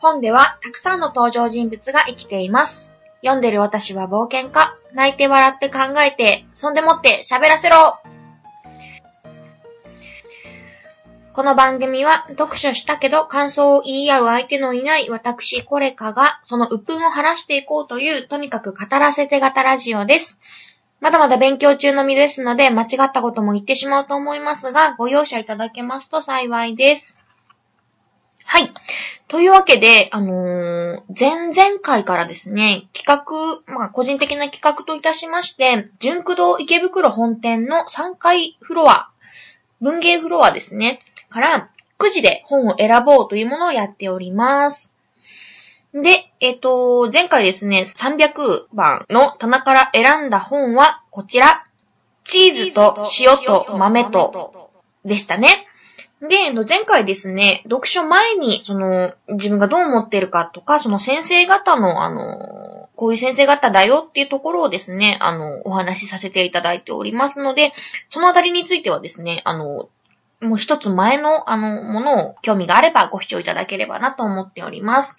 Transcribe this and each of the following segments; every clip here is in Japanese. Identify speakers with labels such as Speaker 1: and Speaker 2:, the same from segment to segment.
Speaker 1: 本ではたくさんの登場人物が生きています。読んでる私は冒険家。泣いて笑って考えて、そんでもって喋らせろこの番組は読書したけど感想を言い合う相手のいない私コレカがその鬱憤を晴らしていこうというとにかく語らせて型ラジオです。まだまだ勉強中の身ですので間違ったことも言ってしまうと思いますがご容赦いただけますと幸いです。はい。というわけで、あのー前々回からですね、企画、まあ、個人的な企画といたしまして、純駆動池袋本店の3階フロア、文芸フロアですね、から、9時で本を選ぼうというものをやっております。で、えっ、と、前回ですね、300番の棚から選んだ本はこちら。チーズと塩と豆とでしたね。で、前回ですね、読書前に、その、自分がどう思ってるかとか、その先生方の、あの、こういう先生方だよっていうところをですね、あの、お話しさせていただいておりますので、そのあたりについてはですね、あの、もう一つ前の、あの、ものを興味があればご視聴いただければなと思っております。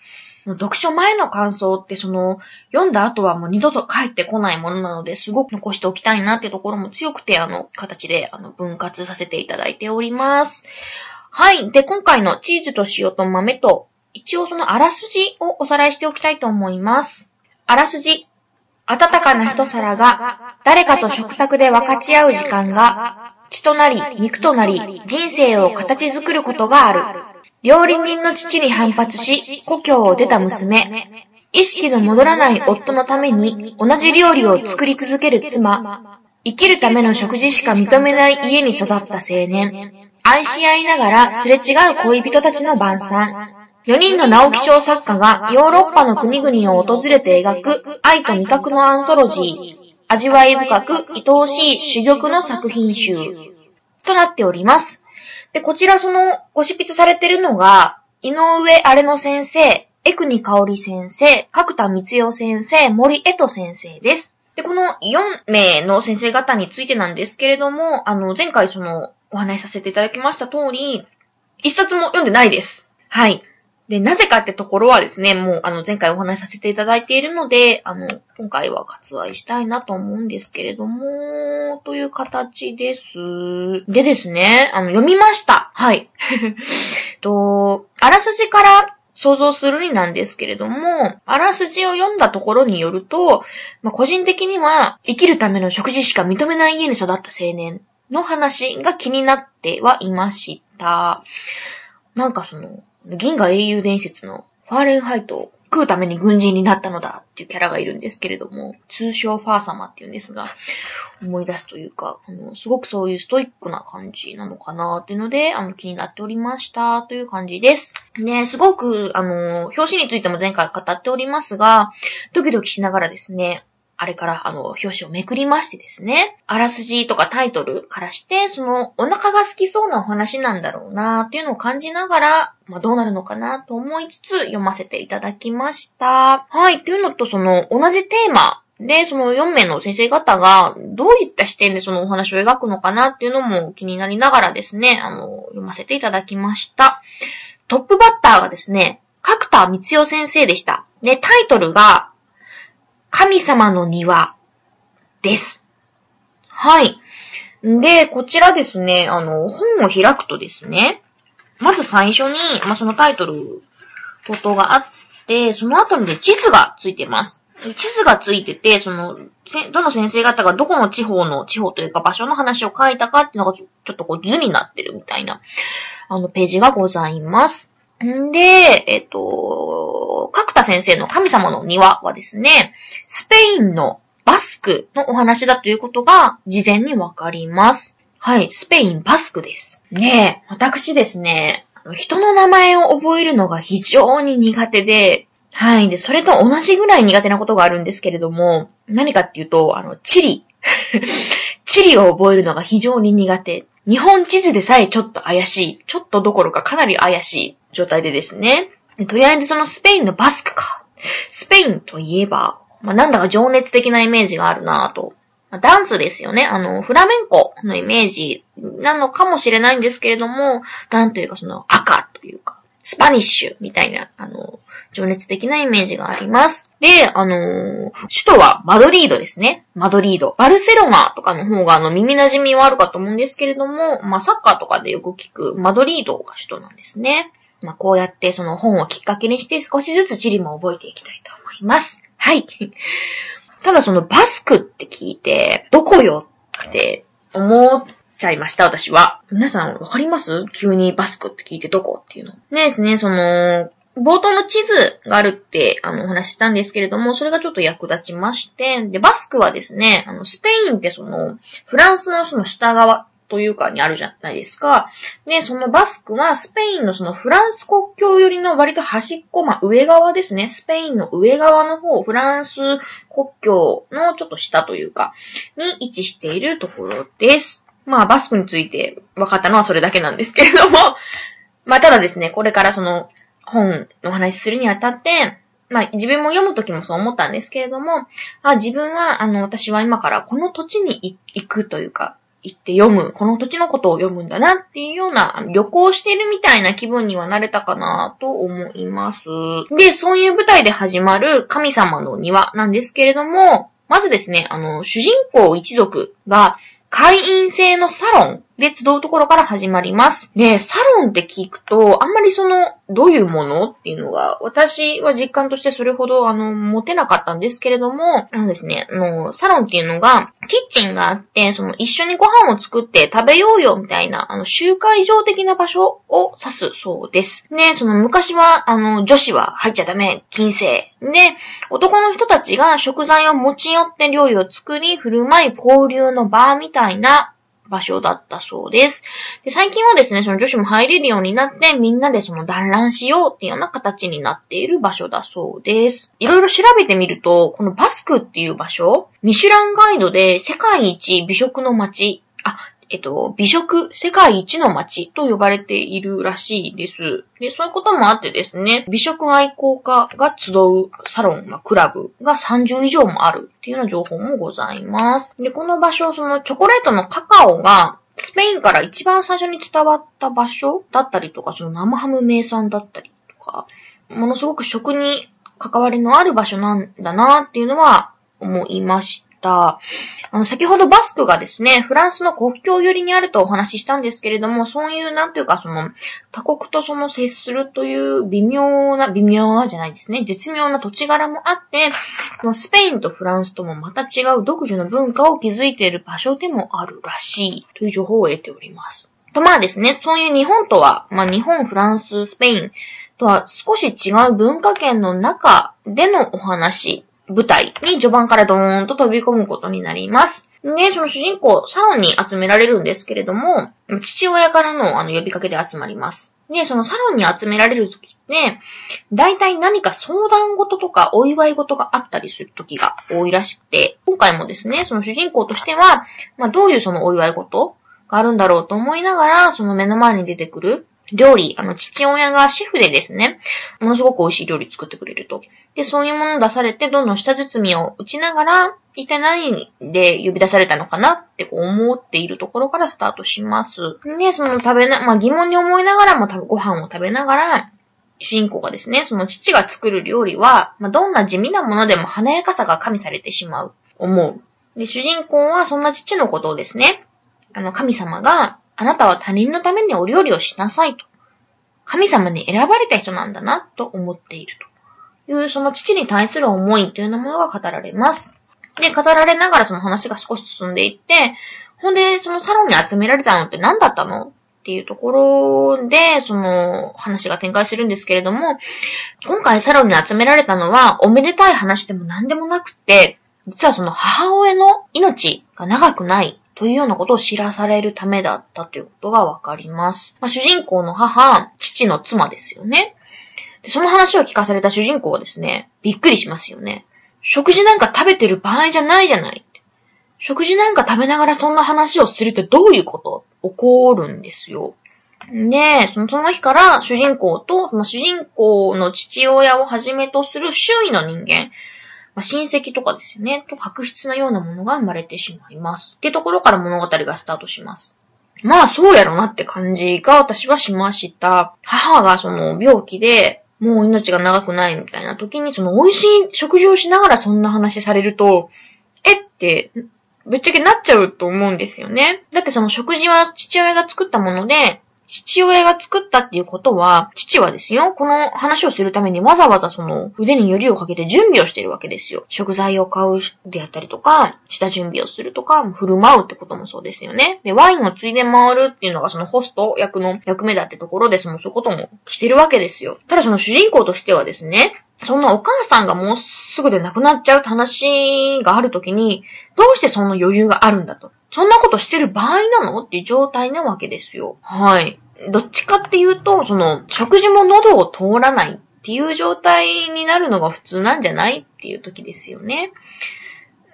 Speaker 1: の読書前の感想って、その、読んだ後はもう二度と帰ってこないものなので、すごく残しておきたいなっていうところも強くて、あの、形で、あの、分割させていただいております。はい。で、今回のチーズと塩と豆と、一応そのあらすじをおさらいしておきたいと思います。あらすじ。温かな一皿が、誰かと食卓で分かち合う時間が、血となり、肉となり、人生を形作ることがある。料理人の父に反発し、故郷を出た娘。意識の戻らない夫のために、同じ料理を作り続ける妻。生きるための食事しか認めない家に育った青年。愛し合いながらすれ違う恋人たちの晩餐。4人の直木賞作家がヨーロッパの国々を訪れて描く愛と味覚のアンソロジー。味わい深く愛おしい珠玉の作品集。となっております。で、こちらそのご執筆されてるのが、井上荒野先生、江国香織先生、角田光代先生、森江戸先生です。で、この4名の先生方についてなんですけれども、あの、前回その、お話しさせていただきました通り、一冊も読んでないです。はい。で、なぜかってところはですね、もう、あの、前回お話しさせていただいているので、あの、今回は割愛したいなと思うんですけれども、という形です。でですね、あの、読みました。はい。と、あらすじから想像するになんですけれども、あらすじを読んだところによると、まあ、個人的には、生きるための食事しか認めない家に育った青年の話が気になってはいました。なんかその、銀河英雄伝説のファーレンハイトを食うために軍人になったのだっていうキャラがいるんですけれども、通称ファー様っていうんですが、思い出すというか、あの、すごくそういうストイックな感じなのかなっていうので、あの、気になっておりましたという感じです。ね、すごく、あの、表紙についても前回語っておりますが、ドキドキしながらですね、あれから、あの、表紙をめくりましてですね、あらすじとかタイトルからして、その、お腹が好きそうなお話なんだろうなっていうのを感じながら、まあ、どうなるのかなと思いつつ読ませていただきました。はい、というのと、その、同じテーマで、その4名の先生方が、どういった視点でそのお話を描くのかなっていうのも気になりながらですね、あの、読ませていただきました。トップバッターがですね、角田光代先生でした。で、タイトルが、神様の庭です。はい。で、こちらですね、あの、本を開くとですね、まず最初に、まあ、そのタイトル、等々があって、その後にね、地図がついてます。地図がついてて、その、どの先生方がどこの地方の、地方というか場所の話を書いたかっていうのがちょっとこう図になってるみたいな、あの、ページがございます。んで、えっと、角田先生の神様の庭はですね、スペインのバスクのお話だということが事前にわかります。はい、スペインバスクです。ねえ、私ですね、人の名前を覚えるのが非常に苦手で、はい。で、それと同じぐらい苦手なことがあるんですけれども、何かっていうと、あの、地理。地理を覚えるのが非常に苦手。日本地図でさえちょっと怪しい。ちょっとどころかかなり怪しい状態でですね。とりあえずそのスペインのバスクか。スペインといえば、まあ、なんだか情熱的なイメージがあるなぁと。まあ、ダンスですよね。あの、フラメンコのイメージなのかもしれないんですけれども、なんというかその赤というか、スパニッシュみたいな、あの、情熱的なイメージがあります。で、あのー、首都はマドリードですね。マドリード。バルセロナとかの方があの耳馴染みはあるかと思うんですけれども、まあサッカーとかでよく聞くマドリードが首都なんですね。まあこうやってその本をきっかけにして少しずつ地理も覚えていきたいと思います。はい。ただそのバスクって聞いて、どこよって思っちゃいました、私は。皆さんわかります？急にバスクって聞いてどこ？っていうの。ねですね、その、冒頭の地図があるって、あの、お話したんですけれども、それがちょっと役立ちまして、で、バスクはですね、あの、スペインってその、フランスのその下側というかにあるじゃないですか。で、そのバスクはスペインのそのフランス国境寄りの割と端っこ、まあ上側ですね。スペインの上側の方、フランス国境のちょっと下というか、に位置しているところです。まあバスクについて分かったのはそれだけなんですけれども、まあただですね、これからその本の話するにあたって、まあ自分も読むときもそう思ったんですけれども、あ自分は、あの、私は今からこの土地に行くというか、行って読む、この土地のことを読むんだなっていうような、旅行してるみたいな気分にはなれたかなと思います。で、そういう舞台で始まる神様の庭なんですけれども、まずですね、あの、主人公一族が会員制のサロン。で集うところから始まります。で、サロンって聞くと、あんまりその、どういうものっていうのが、私は実感としてそれほど、あの、持てなかったんですけれども、あのですね、あの、サロンっていうのが、キッチンがあって、その、一緒にご飯を作って食べようよ、みたいな、あの、集会場的な場所を指すそうです。ね、その、昔は、あの、女子は入っちゃダメ、禁制。で、男の人たちが食材を持ち寄って料理を作り、振る舞い、交流の場みたいな場所だったそうです。で最近はですね、その女子も入れるようになって、みんなでその団らんしようっていうような形になっている場所だそうです。いろいろ調べてみると、このバスクっていう場所、ミシュランガイドで世界一美食の街、あ、えっと、美食世界一の街と呼ばれているらしいです。で、そういうこともあってですね、美食愛好家が集うサロン、まあ、クラブが30以上もあるっていうような情報もございます。で、この場所、そのチョコレートのカカオがスペインから一番最初に伝わった場所だったりとか、その生ハム名産だったりとか、ものすごく食に関わりのある場所なんだなっていうのは思いまし。た。あの、先ほどバスクがですね、フランスの国境寄りにあるとお話ししたんですけれども、そういう、なんというか、その、他国とその接するという微妙な、微妙なじゃないですね、絶妙な土地柄もあって、そのスペインとフランスともまた違う独自の文化を築いている場所でもあるらしいという情報を得ております。と、まあですね、そういう日本とは、まあ日本、フランス、スペインとは少し違う文化圏の中でのお話舞台に序盤からドーンと飛び込むことになります。で、その主人公、サロンに集められるんですけれども、父親からのあの呼びかけで集まります。で、そのサロンに集められるときって、大体何か相談事とかお祝い事があったりするときが多いらしくて、今回もですね、その主人公としては、まあどういうそのお祝い事があるんだろうと思いながら、その目の前に出てくる料理、あの、父親がシェフでですね、ものすごく美味しい料理作ってくれると。で、そういうものを出されて、どんどん下包みを打ちながら、一体何で呼び出されたのかなって思っているところからスタートします。で、その食べな、まあ、疑問に思いながらもご飯を食べながら、主人公がですね、その父が作る料理は、まあ、どんな地味なものでも華やかさが加味されてしまう、思う。で、主人公はそんな父のことをですね、あの、神様があなたは他人のためにお料理をしなさいと。神様に選ばれた人なんだなと思っているという、その父に対する思いというようなものが語られます。で、語られながらその話が少し進んでいって、ほんで、そのサロンに集められたのって何だったの？っていうところで、その話が展開するんですけれども、今回サロンに集められたのは、おめでたい話でも何でもなくて、実はその母親の命が長くないというようなことを知らされるためだったということがわかります。まあ、主人公の母、父の妻ですよね。でその話を聞かされた主人公はですね、びっくりしますよね。食事なんか食べてる場合じゃないじゃない。食事なんか食べながらそんな話をするってどういうこと起こるんですよ。で、そのその日から主人公と、その主人公の父親をはじめとする周囲の人間、まあ、親戚とかですよね、と確執なようなものが生まれてしまいます。ってところから物語がスタートします。まあそうやろなって感じが私はしました。母がその病気で、もう命が長くないみたいな時に、その美味しい食事をしながらそんな話されると、えって、ぶっちゃけなっちゃうと思うんですよね。だってその食事は父親が作ったもので、父親が作ったっていうことは、父はですよ、この話をするためにわざわざその腕によりをかけて準備をしてるわけですよ。食材を買うであったりとか、下準備をするとか、振る舞うってこともそうですよね。で、ワインをついで回るっていうのがそのホスト役の役目だってところで、そのそういうこともしてるわけですよ。ただその主人公としてはですね、そんなお母さんがもうすぐで亡くなっちゃうって話があるときに、どうしてその余裕があるんだと。そんなことしてる場合なの？っていう状態なわけですよ。はい。どっちかっていうと、その、食事も喉を通らないっていう状態になるのが普通なんじゃないっていう時ですよね。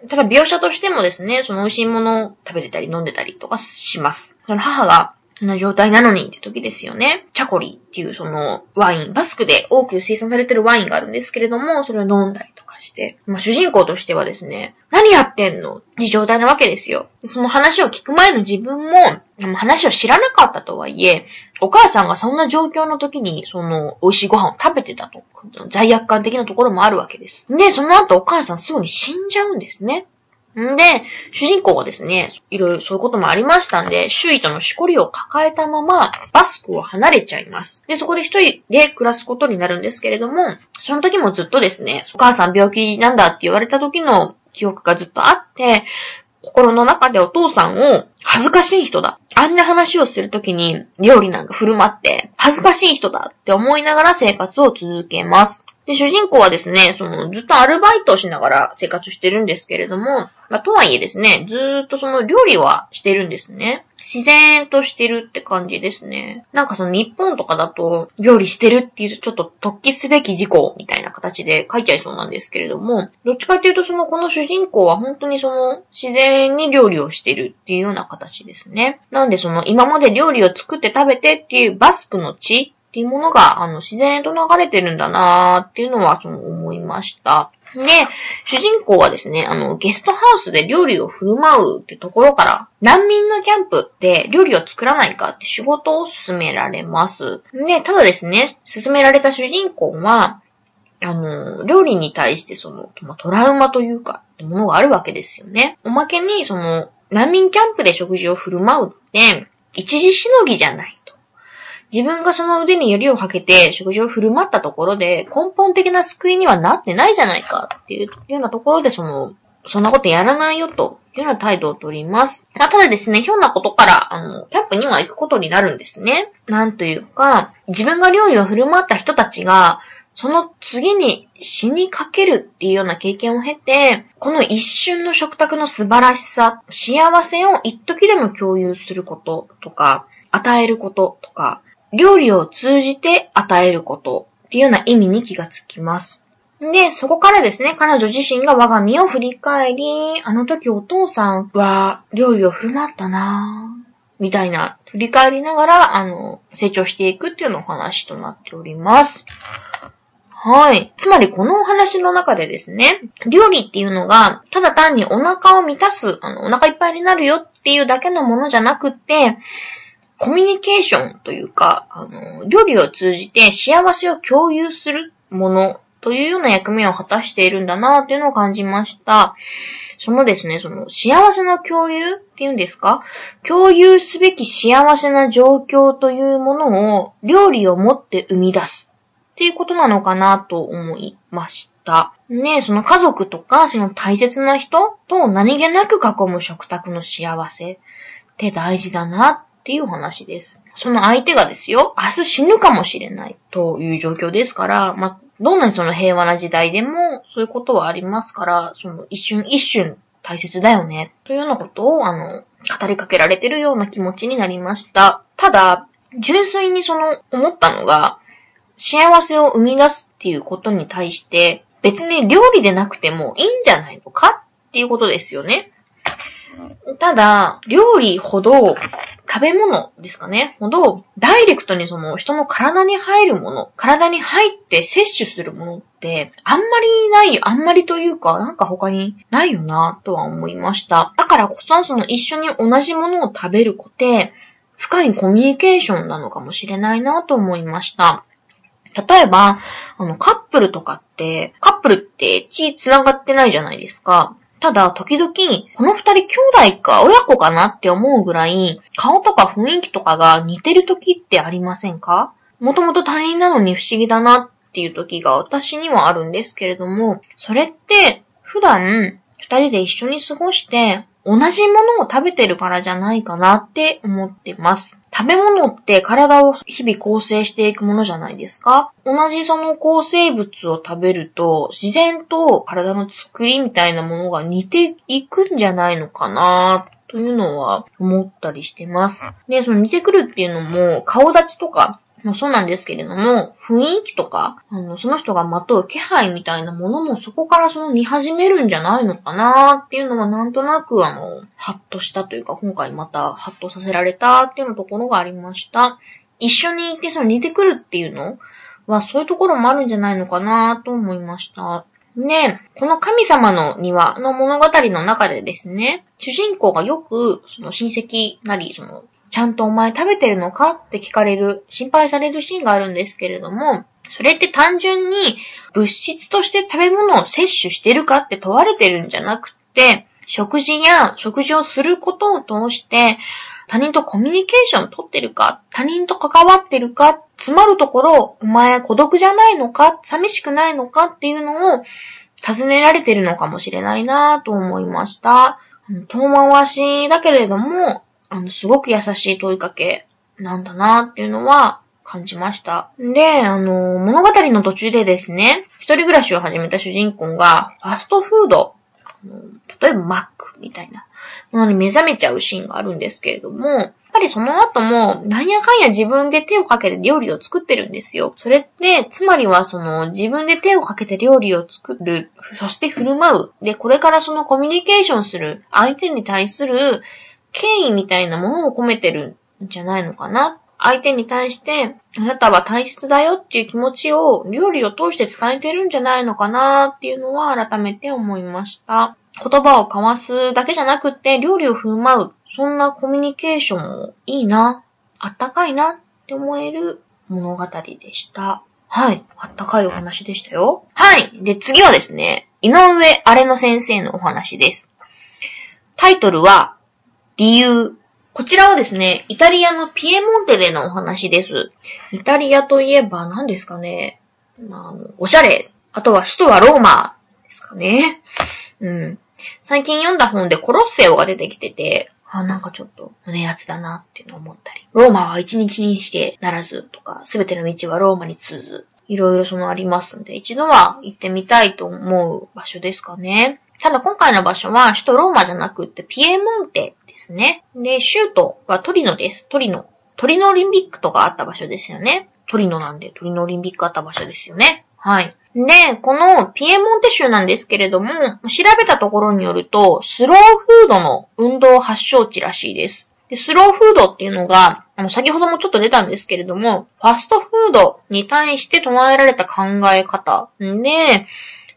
Speaker 1: ただ描写としてもですね、その美味しいものを食べてたり飲んでたりとかします。その母がそんな状態なのにって時ですよね。チャコリっていうそのワイン、バスクで多く生産されてるワインがあるんですけれども、それを飲んだりとかして、まあ、主人公としてはですね、何やってんの？って状態なわけですよ。その話を聞く前の自分も、話を知らなかったとはいえ、お母さんがそんな状況の時に、その、美味しいご飯を食べてたと。罪悪感的なところもあるわけです。で、その後お母さんすぐに死んじゃうんですね。んで、主人公はですね、いろいろそういうこともありましたんで、周囲とのしこりを抱えたまま、バスクを離れちゃいます。で、そこで一人で暮らすことになるんですけれども、その時もずっとですね、お母さん病気なんだって言われた時の記憶がずっとあって、心の中でお父さんを恥ずかしい人だ。あんな話をするときに料理なんか振る舞って恥ずかしい人だって思いながら生活を続けます。で、主人公はですね、その、ずっとアルバイトをしながら生活してるんですけれども、まあ、とはいえですね、ずっとその料理はしてるんですね。自然としてるって感じですね。なんかその日本とかだと、料理してるっていうちょっと突起すべき事項みたいな形で書いちゃいそうなんですけれども、どっちかっていうとその、この主人公は本当にその、自然に料理をしてるっていうような形ですね。なんでその、今まで料理を作って食べてっていうバスクの地っていうものが、あの、自然と流れてるんだなーっていうのは、その、思いました。で、主人公はですね、あの、ゲストハウスで料理を振る舞うってところから、難民のキャンプで料理を作らないかって仕事を進められます。で、ただですね、進められた主人公は、あの、料理に対してその、トラウマというか、ってものがあるわけですよね。おまけに、その、難民キャンプで食事を振る舞うって、一時しのぎじゃない。自分がその腕によりをかけて食事を振る舞ったところで根本的な救いにはなってないじゃないかっていうようなところでその、そんなことやらないよというような態度をとります。ま、ただですね、ひょんなことから、あの、キャンプには行くことになるんですね。なんというか、自分が料理を振る舞った人たちが、その次に死にかけるっていうような経験を経て、この一瞬の食卓の素晴らしさ、幸せを一時でも共有することとか、与えることとか、料理を通じて与えることっていうような意味に気がつきます。で、そこからですね、彼女自身が我が身を振り返り、あの時お父さんは料理を振る舞ったなぁ、みたいな、振り返りながら、あの、成長していくっていうのお話となっております。はい。つまりこのお話の中でですね、料理っていうのが、ただ単にお腹を満たす、あの、お腹いっぱいになるよっていうだけのものじゃなくって、コミュニケーションというか、あの、料理を通じて幸せを共有するものというような役目を果たしているんだなっていうのを感じました。そのですね、その幸せの共有っていうんですか？共有すべき幸せな状況というものを料理をもって生み出すっていうことなのかなと思いました。ねその家族とか、その大切な人と何気なく囲む食卓の幸せって大事だなっていう話です。その相手がですよ、明日死ぬかもしれないという状況ですから、まあ、どんなにその平和な時代でもそういうことはありますから、その一瞬一瞬大切だよね、というようなことを、あの、語りかけられてるような気持ちになりました。ただ、純粋にその、思ったのが、幸せを生み出すっていうことに対して、別に料理でなくてもいいんじゃないのかっていうことですよね。ただ、料理ほど食べ物ですかね、ほど、ダイレクトにその人の体に入るもの、体に入って摂取するものって、あんまりない、あんまりというか、なんか他にないよな、とは思いました。だからこそ、その一緒に同じものを食べることで、深いコミュニケーションなのかもしれないなと思いました。例えば、あの、カップルとかって、カップルって血繋がってないじゃないですか。ただ、時々、この二人兄弟か親子かなって思うぐらい、顔とか雰囲気とかが似てる時ってありませんか？もともと他人なのに不思議だなっていう時が私にはあるんですけれども、それって普段二人で一緒に過ごして同じものを食べてるからじゃないかなって思ってます。食べ物って体を日々構成していくものじゃないですか同じその構成物を食べると自然と体の作りみたいなものが似ていくんじゃないのかなというのは思ったりしてます。で、その似てくるっていうのも顔立ちとかもそうなんですけれども、雰囲気とか、あの、その人がまとう気配みたいなものもそこからその見始めるんじゃないのかなっていうのはなんとなくあの、ハッとしたというか、今回またハッとさせられたっていうのところがありました。一緒にいてその似てくるっていうのはそういうところもあるんじゃないのかなと思いました。ねこの神様の庭の物語の中でですね、主人公がよく、その親戚なり、そのちゃんとお前食べてるのかって聞かれる、心配されるシーンがあるんですけれども、それって単純に物質として食べ物を摂取してるかって問われてるんじゃなくて、食事や食事をすることを通して、他人とコミュニケーションをとってるか、他人と関わってるか、詰まるところ、お前孤独じゃないのか、寂しくないのかっていうのを尋ねられてるのかもしれないなと思いました。遠回しだけれども、あの、すごく優しい問いかけなんだなっていうのは感じました。で、あの、物語の途中でですね、一人暮らしを始めた主人公が、ファストフード、例えばマックみたいなものに目覚めちゃうシーンがあるんですけれども、やっぱりその後も、なんやかんや自分で手をかけて料理を作ってるんですよ。それって、つまりはその、自分で手をかけて料理を作る、そして振る舞う。で、これからそのコミュニケーションする、相手に対する敬意みたいなものを込めてるんじゃないのかな。相手に対して、あなたは大切だよっていう気持ちを料理を通して伝えてるんじゃないのかなっていうのは改めて思いました。言葉を交わすだけじゃなくて料理を振る舞う。そんなコミュニケーションもいいな、あったかいなって思える物語でした。はい。あったかいお話でしたよ。はい。で、次はですね、井上荒野先生のお話です。タイトルは、理由。こちらはですね、イタリアのピエモンテでのお話です。イタリアといえば何ですかね。まあ、おしゃれ。あとは首都はローマですかね。うん。最近読んだ本でコロッセオが出てきてて、あ、なんかちょっと胸熱だなっていうのを思ったり。ローマは一日にしてならずとか、すべての道はローマに通ず。いろいろそのありますんで、一度は行ってみたいと思う場所ですかね。ただ今回の場所は首都ローマじゃなくってピエモンテですね。で、州都はトリノです。トリノ。トリノオリンピックとかあった場所ですよね。トリノなんでトリノオリンピックあった場所ですよね。はい。で、このピエモンテ州なんですけれども、調べたところによると、スローフードの運動発祥地らしいです。で、スローフードっていうのが、あの、先ほどもちょっと出たんですけれども、ファストフードに対して唱えられた考え方で、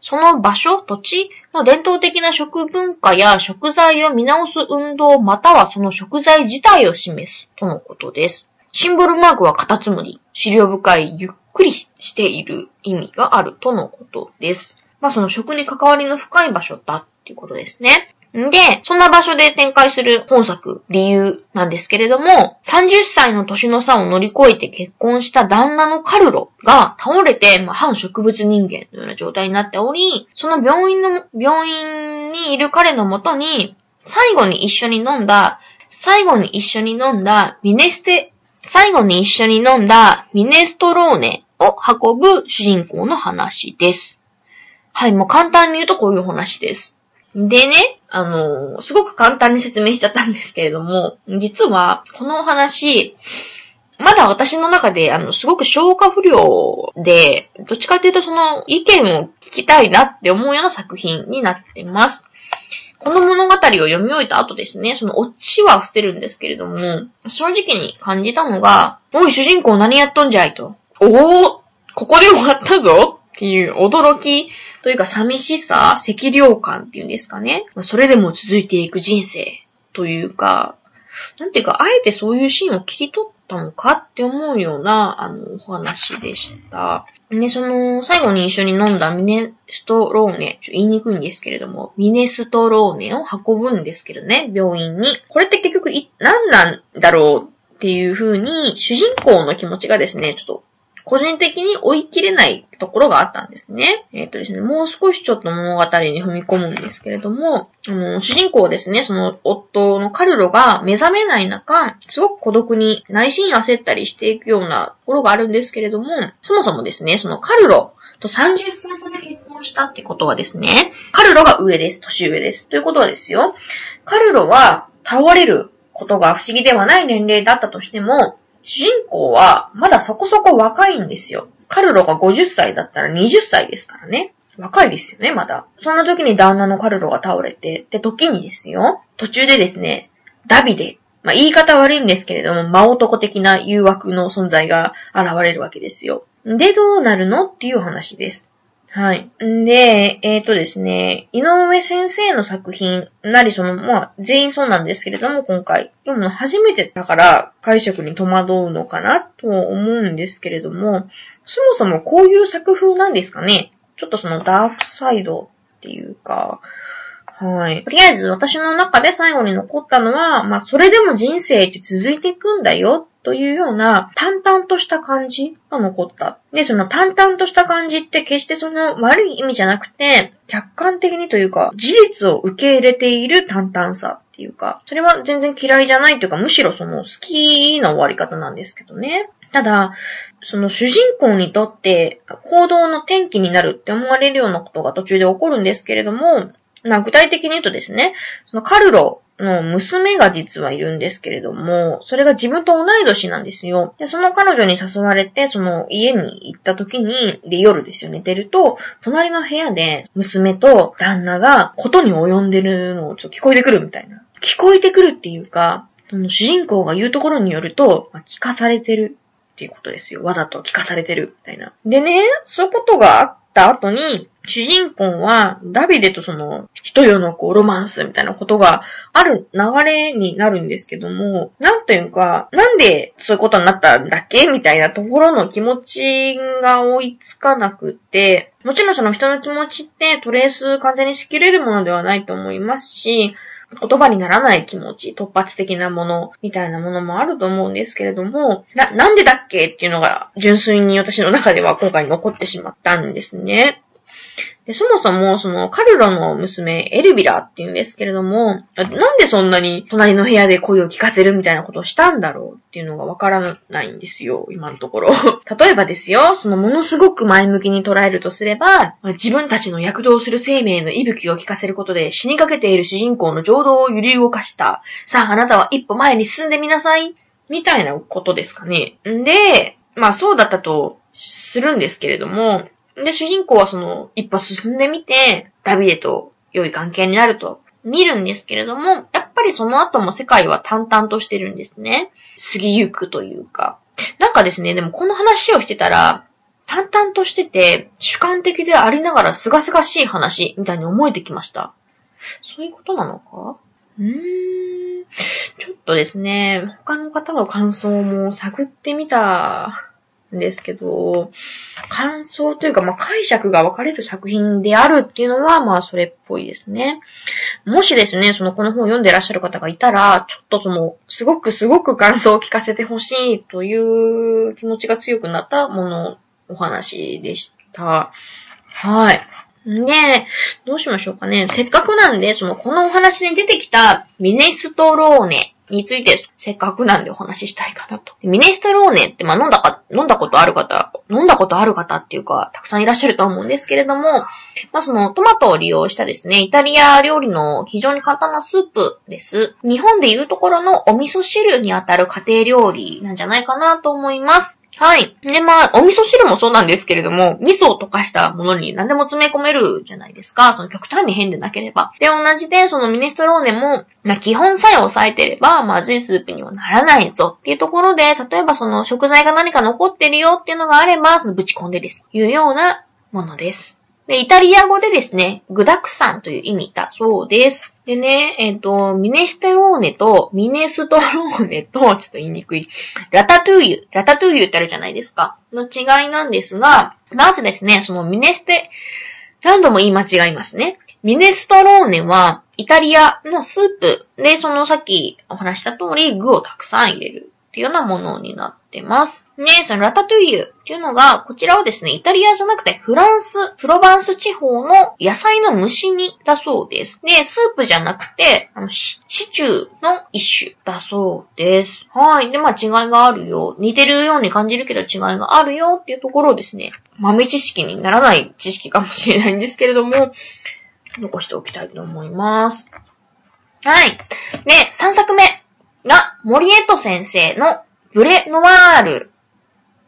Speaker 1: その場所、土地の伝統的な食文化や食材を見直す運動またはその食材自体を示すとのことです。シンボルマークはカタツムリ、資料深い、ゆっくりしている意味があるとのことです。まあその食に関わりの深い場所だっていうことですね。んで、そんな場所で展開する本作、理由なんですけれども、30歳の年の差を乗り越えて結婚した旦那のカルロが倒れて、まあ、反植物人間のような状態になっており、その病院の、病院にいる彼のもとに、最後に一緒に飲んだ、最後に一緒に飲んだミネステ、最後に一緒に飲んだミネストローネを運ぶ主人公の話です。はい、もう簡単に言うとこういう話です。でね、あの、すごく簡単に説明しちゃったんですけれども、実は、このお話、まだ私の中で、あの、すごく消化不良で、どっちかっていうとその意見を聞きたいなって思うような作品になってます。この物語を読み終えた後ですね、そのオチは伏せるんですけれども、正直に感じたのが、おい主人公何やっとんじゃいと。おおここで終わったぞっていう驚きというか寂しさ、赤涼感っていうんですかね。それでも続いていく人生というか、なんていうか、あえてそういうシーンを切り取ったのかって思うような、あの、お話でした。で、その、最後に一緒に飲んだミネストローネ、ちょ言いにくいんですけれども、ミネストローネを運ぶんですけどね、病院に。これって結局い、何なんだろうっていう風に、主人公の気持ちがですね、ちょっと個人的に追い切れないところがあったんですね。えっ、ー、とですね、もう少しちょっと物語に踏み込むんですけれども、あの、主人公ですね、その夫のカルロが目覚めない中、すごく孤独に内心焦ったりしていくようなところがあるんですけれども、そもそもですね、そのカルロ、と30歳差で結婚したってことはですね、カルロが上です。年上です。ということはですよ、カルロは倒れることが不思議ではない年齢だったとしても、主人公はまだそこそこ若いんですよ。カルロが50歳だったら20歳ですからね。若いですよね、まだ。そんな時に旦那のカルロが倒れて、で、時にですよ、途中でですね、ダビデ、まあ、言い方悪いんですけれども、真男的な誘惑の存在が現れるわけですよ。で、どうなるのっていう話です。はい。んで、えっ、ー、とですね、井上先生の作品なりその、まあ、全員そうなんですけれども、今回。でも初めてだから解釈に戸惑うのかなと思うんですけれども、そもそもこういう作風なんですかね？ちょっとそのダークサイドっていうか、はい。とりあえず私の中で最後に残ったのは、まあそれでも人生って続いていくんだよというような淡々とした感じが残った。で、その淡々とした感じって決してその悪い意味じゃなくて、客観的にというか、事実を受け入れている淡々さっていうか、それは全然嫌いじゃないというか、むしろその好きな終わり方なんですけどね。ただ、その主人公にとって行動の転機になるって思われるようなことが途中で起こるんですけれども、具体的に言うとですね、そのカルロの娘が実はいるんですけれども、それが自分と同い年なんですよ。で、その彼女に誘われて、その家に行った時に、で、夜ですよ、寝てると、隣の部屋で娘と旦那がことに及んでるのをちょっと聞こえてくるみたいな。聞こえてくるっていうか、その主人公が言うところによると、まあ、聞かされてるっていうことですよ。わざと聞かされてるみたいな。でね、そういうことがあった後に、主人公はダビデとその人世のこうロマンスみたいなことがある流れになるんですけども、なんというか、なんでそういうことになったんだっけ？みたいなところの気持ちが追いつかなくて、もちろんその人の気持ちってトレース完全にしきれるものではないと思いますし、言葉にならない気持ち、突発的なもの、みたいなものもあると思うんですけれども、な、なんでだっけっていうのが純粋に私の中では今回残ってしまったんですね。で、そもそも、その、カルロの娘、エルビラっていうんですけれども、なんでそんなに隣の部屋で声を聞かせるみたいなことをしたんだろうっていうのがわからないんですよ、今のところ。例えばですよ、そのものすごく前向きに捉えるとすれば、自分たちの躍動する生命の息吹を聞かせることで死にかけている主人公の情動を揺り動かした。さあ、あなたは一歩前に進んでみなさい。みたいなことですかね。んで、まあそうだったとするんですけれども、で、主人公はその、一歩進んでみて、ダビデと良い関係になると見るんですけれども、やっぱりその後も世界は淡々としてるんですね。過ぎゆくというか。なんかですね、でもこの話をしてたら、淡々としてて、主観的でありながら清々しい話みたいに思えてきました。そういうことなのか？うーん。ちょっとですね、他の方の感想も探ってみたですけど、感想というか、まあ、解釈が分かれる作品であるっていうのは、まあ、それっぽいですね。もしですね、その、この本を読んでらっしゃる方がいたら、ちょっとその、すごくすごく感想を聞かせてほしいという気持ちが強くなったもの、お話でした。はい。で、どうしましょうかね。せっかくなんで、その、このお話に出てきたミネストローネについてせっかくなんでお話ししたいかなと。ミネストローネって、まあ、飲んだか、飲んだことある方、飲んだことある方っていうか、たくさんいらっしゃると思うんですけれども、まあ、そのトマトを利用したですね、イタリア料理の非常に簡単なスープです。日本でいうところのお味噌汁にあたる家庭料理なんじゃないかなと思います。はい。で、まあ、お味噌汁もそうなんですけれども、味噌を溶かしたものに何でも詰め込めるじゃないですか。その極端に変でなければ。で、同じで、そのミネストローネも、まあ、基本さえ抑えてれば、まずいスープにはならないぞっていうところで、例えばその食材が何か残ってるよっていうのがあれば、そのぶち込んでです。いうようなものです。で、イタリア語でですね、具沢山という意味だそうです。でね、えっ、ー、と、ミネステローネとミネストローネと、ちょっと言いにくい、ラタトゥーユ、ラタトゥーユってあるじゃないですか。の違いなんですが、まずですね、そのミネステ、何度も言い間違いますね。ミネストローネは、イタリアのスープで、そのさっきお話した通り、具をたくさん入れるっていうようなものになってます。ね、そのラタトゥイユっていうのが、こちらはですね、イタリアじゃなくてフランス、プロバンス地方の野菜の蒸し煮だそうです。で、スープじゃなくて、あのシチューの一種だそうです。はい。で、まあ違いがあるよ。似てるように感じるけど違いがあるよっていうところをですね、豆知識にならない知識かもしれないんですけれども、残しておきたいと思います。はい。で、3作目が、森エト先生のブレノワール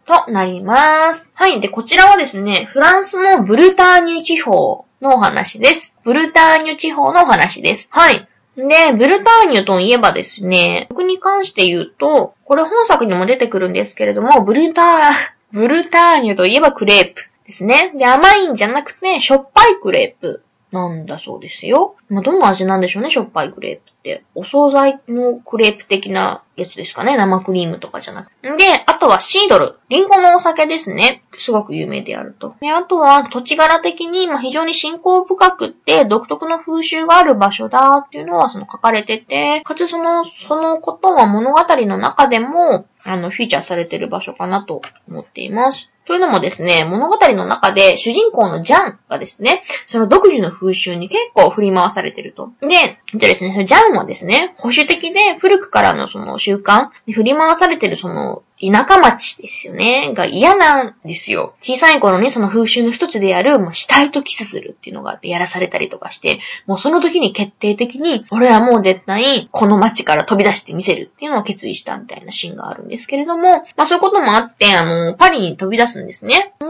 Speaker 1: となります。はい。で、こちらはですね、フランスのブルターニュ地方のお話です。ブルターニュ地方のお話です。はい。で、ブルターニュといえばですね、僕に関して言うと、これ本作にも出てくるんですけれども、ブルター、ブルターニュといえばクレープですね。で、甘いんじゃなくて、しょっぱいクレープなんだそうですよ。まあ、どの味なんでしょうね、しょっぱいクレープ。お惣菜のクレープ的なやつですかね、生クリームとかじゃなくて。で、あとはシードル。リンゴのお酒ですね。すごく有名であると。で、あとは土地柄的に、まあ、非常に信仰深くって独特の風習がある場所だっていうのはその書かれてて、かつその、そのことは物語の中でも、あの、フィーチャーされてる場所かなと思っています。というのもですね、物語の中で主人公のジャンがですね、その独自の風習に結構振り回されてると。で、でですね、ジャンはですね、保守的で古くからのその習慣に振り回されてるその田舎町ですよね、が嫌なんですよ。小さい頃にその風習の一つである、もう死体とキスするっていうのがあってやらされたりとかして、もうその時に決定的に、俺はもう絶対この町から飛び出してみせるっていうのを決意したみたいなシーンがあるんですけれども、まあそういうこともあって、あの、パリに飛び出すんですね。で、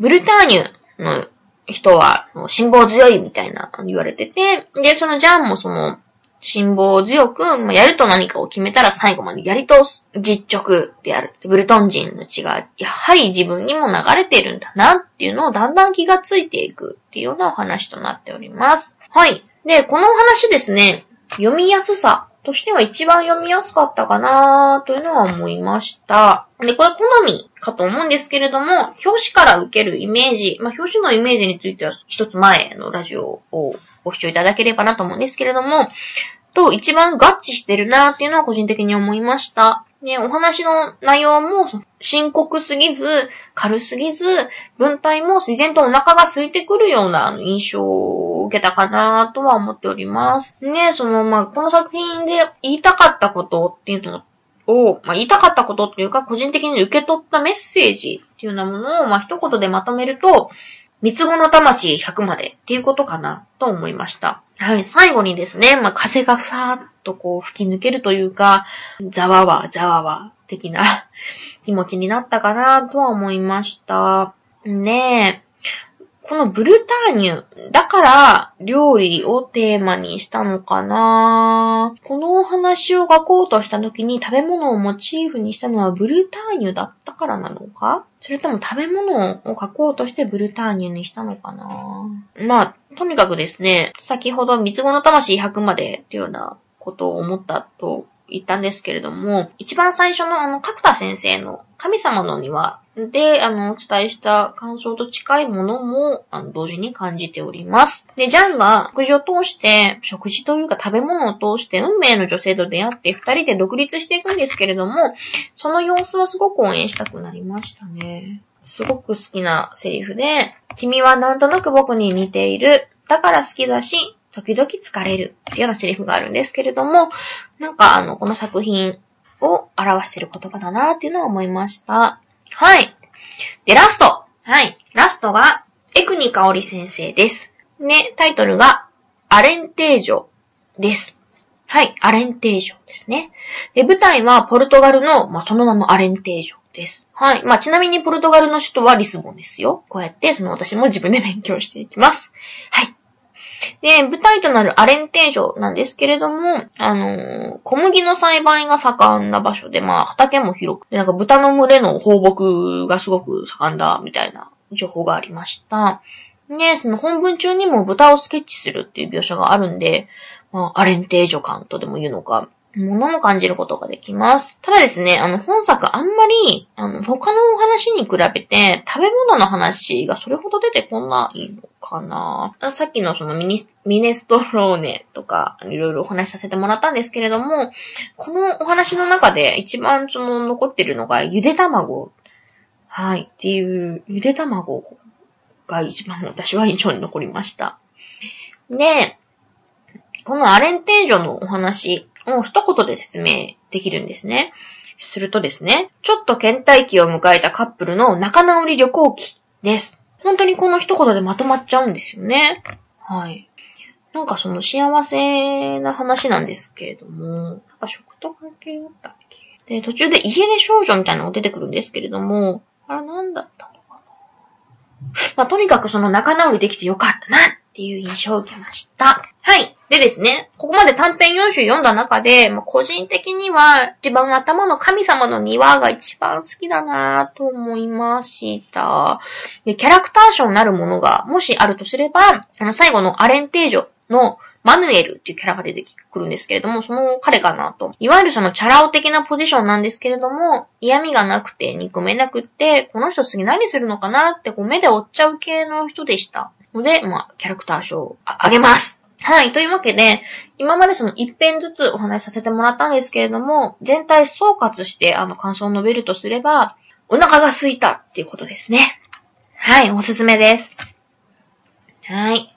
Speaker 1: ブルターニュの人は、辛抱強いみたいな言われてて、で、そのジャンもその、辛抱強く、まあ、やると何かを決めたら最後までやり通す実直である。ブルトン人の血が、やはり自分にも流れているんだなっていうのをだんだん気がついていくっていうようなお話となっております。はい。で、このお話ですね、読みやすさとしては一番読みやすかったかなというのは思いました。で、これ好みかと思うんですけれども、表紙から受けるイメージ、まあ、表紙のイメージについては一つ前のラジオをご視聴いただければなと思うんですけれども、と一番合致してるなっていうのは個人的に思いました。ね、お話の内容も深刻すぎず、軽すぎず、文体も自然とお腹が空いてくるような印象を受けたかなとは思っております。ね、その、まあ、この作品で言いたかったことっていうのを、まあ、言いたかったことっていうか、個人的に受け取ったメッセージっていうようなものを、まあ、一言でまとめると、三つ子の魂100までっていうことかなと思いました。はい、最後にですね、まあ、風がふさーっとこう吹き抜けるというか、ざわわ、ざわわ的な 気持ちになったかなとは思いました。ねえ。このブルターニュ、だから料理をテーマにしたのかな。このお話を書こうとした時に食べ物をモチーフにしたのはブルターニュだったからなのか。それとも食べ物を書こうとしてブルターニュにしたのかな。まあ、とにかくですね、先ほど三つ子の魂100までっていうようなことを思ったと言ったんですけれども、一番最初のあの、角田先生の神様の庭で、あの、お伝えした感想と近いものも、あの、同時に感じております。で、ジャンが食事を通して、食事というか食べ物を通して運命の女性と出会って二人で独立していくんですけれども、その様子はすごく応援したくなりましたね。すごく好きなセリフで、君はなんとなく僕に似ている。だから好きだし、時々疲れる。っていうようなセリフがあるんですけれども、なんかあの、この作品を表している言葉だなっていうのは思いました。はい。で、ラスト。はい。ラストが、エクニカオリ先生です。ね、タイトルが、アレンテージョです。はい、アレンテージョですね。で、舞台はポルトガルの、まあ、その名もアレンテージョです。はい。まあ、ちなみにポルトガルの首都はリスボンですよ。こうやって、その私も自分で勉強していきます。はい。で、舞台となるアレンテージョなんですけれども、あのー、小麦の栽培が盛んな場所で、まあ、畑も広く、て、なんか豚の群れの放牧がすごく盛んだ、みたいな情報がありました。で、その本文中にも豚をスケッチするっていう描写があるんで、まあ、アレンテージョ感とでも言うのか、ものも感じることができます。ただですね、あの、本作あんまり、あの、他のお話に比べて、食べ物の話がそれほど出てこないのかなさっきのそのミニミネストローネとか、いろいろお話しさせてもらったんですけれども、このお話の中で一番その残ってるのが、ゆで卵。はい、っていう、ゆで卵が一番私は印象に残りました。で、このアレンテージョのお話を一言で説明できるんですね。するとですね、ちょっと倦怠期を迎えたカップルの仲直り旅行記です。本当にこの一言でまとまっちゃうんですよね。はい。なんかその幸せな話なんですけれども、なんか食と関係あったっけ？で、途中で家出少女みたいなのが出てくるんですけれども、あれなんだったのかな？まあ、とにかくその仲直りできてよかったなっていう印象を受けました。はい。でですね、ここまで短編4種読んだ中で、まあ、個人的には一番頭の神様の庭が一番好きだなと思いました。で、キャラクター賞になるものがもしあるとすれば、あの最後のアレンテージョのマヌエルっていうキャラが出てくるんですけれども、その彼かなと。いわゆるそのチャラ男的なポジションなんですけれども、嫌味がなくて憎めなくって、この人次何するのかなってこう目で追っちゃう系の人でした。ので、まあ、キャラクター賞をあげます。はい。というわけで、今までその一編ずつお話しさせてもらったんですけれども、全体総括してあの感想を述べるとすれば、お腹が空いたっていうことですね。はい、おすすめです。はい。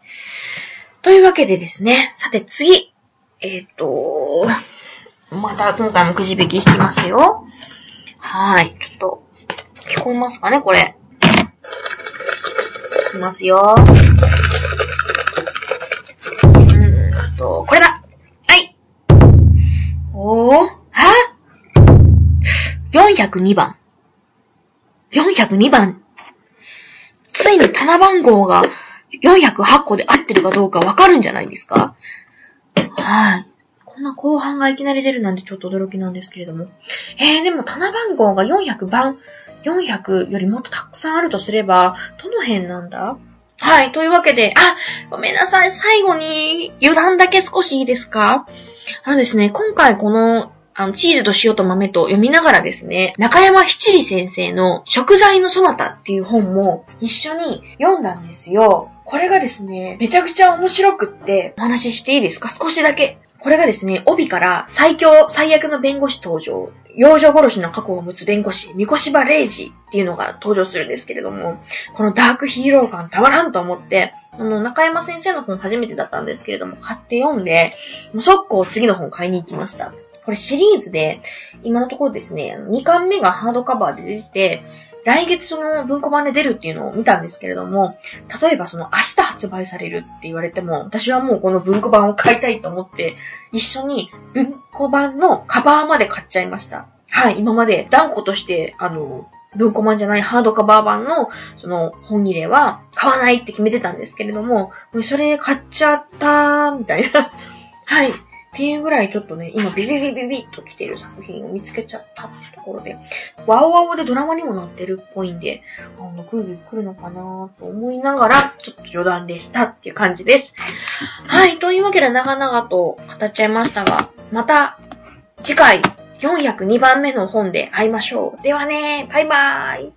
Speaker 1: というわけでですね、さて次。えっ、ー、と、また今回もくじ引き引きますよ。はい。ちょっと、聞こえますかね、これ。いきますよ。?402 番。402番。ついに棚番号が408個で合ってるかどうかわかるんじゃないですか？はい。こんな後半がいきなり出るなんてちょっと驚きなんですけれども。えー、でも棚番号が400番、400よりもっとたくさんあるとすれば、どの辺なんだ？はい。というわけで、あ、ごめんなさい。最後に油断だけ少しいいですか？あのですね、今回このあの、チーズと塩と豆と読みながらですね、中山七里先生の食材のそなたっていう本も一緒に読んだんですよ。これがですね、めちゃくちゃ面白くって、お話ししていいですか？少しだけ。これがですね、帯から最強、最悪の弁護士登場、幼女殺しの過去を持つ弁護士、三越場イジっていうのが登場するんですけれども、このダークヒーロー感たまらんと思って、あの、中山先生の本初めてだったんですけれども、買って読んで、もう速攻次の本買いに行きました。これシリーズで、今のところですね、2巻目がハードカバーで出てて、来月その文庫版で出るっていうのを見たんですけれども、例えばその明日発売されるって言われても、私はもうこの文庫版を買いたいと思って、一緒に文庫版のカバーまで買っちゃいました。はい、今まで断固として、あの、文庫版じゃないハードカバー版の、その、本入れは買わないって決めてたんですけれども、それ買っちゃったー、みたいな。はい。っていうぐらいちょっとね、今ビビビビビッと来てる作品を見つけちゃったってところで、ワオワオでドラマにもなってるっぽいんで、あの、来る来るのかなと思いながら、ちょっと余談でしたっていう感じです。はい、というわけで長々と語っちゃいましたが、また次回402番目の本で会いましょう。ではね、バイバーイ。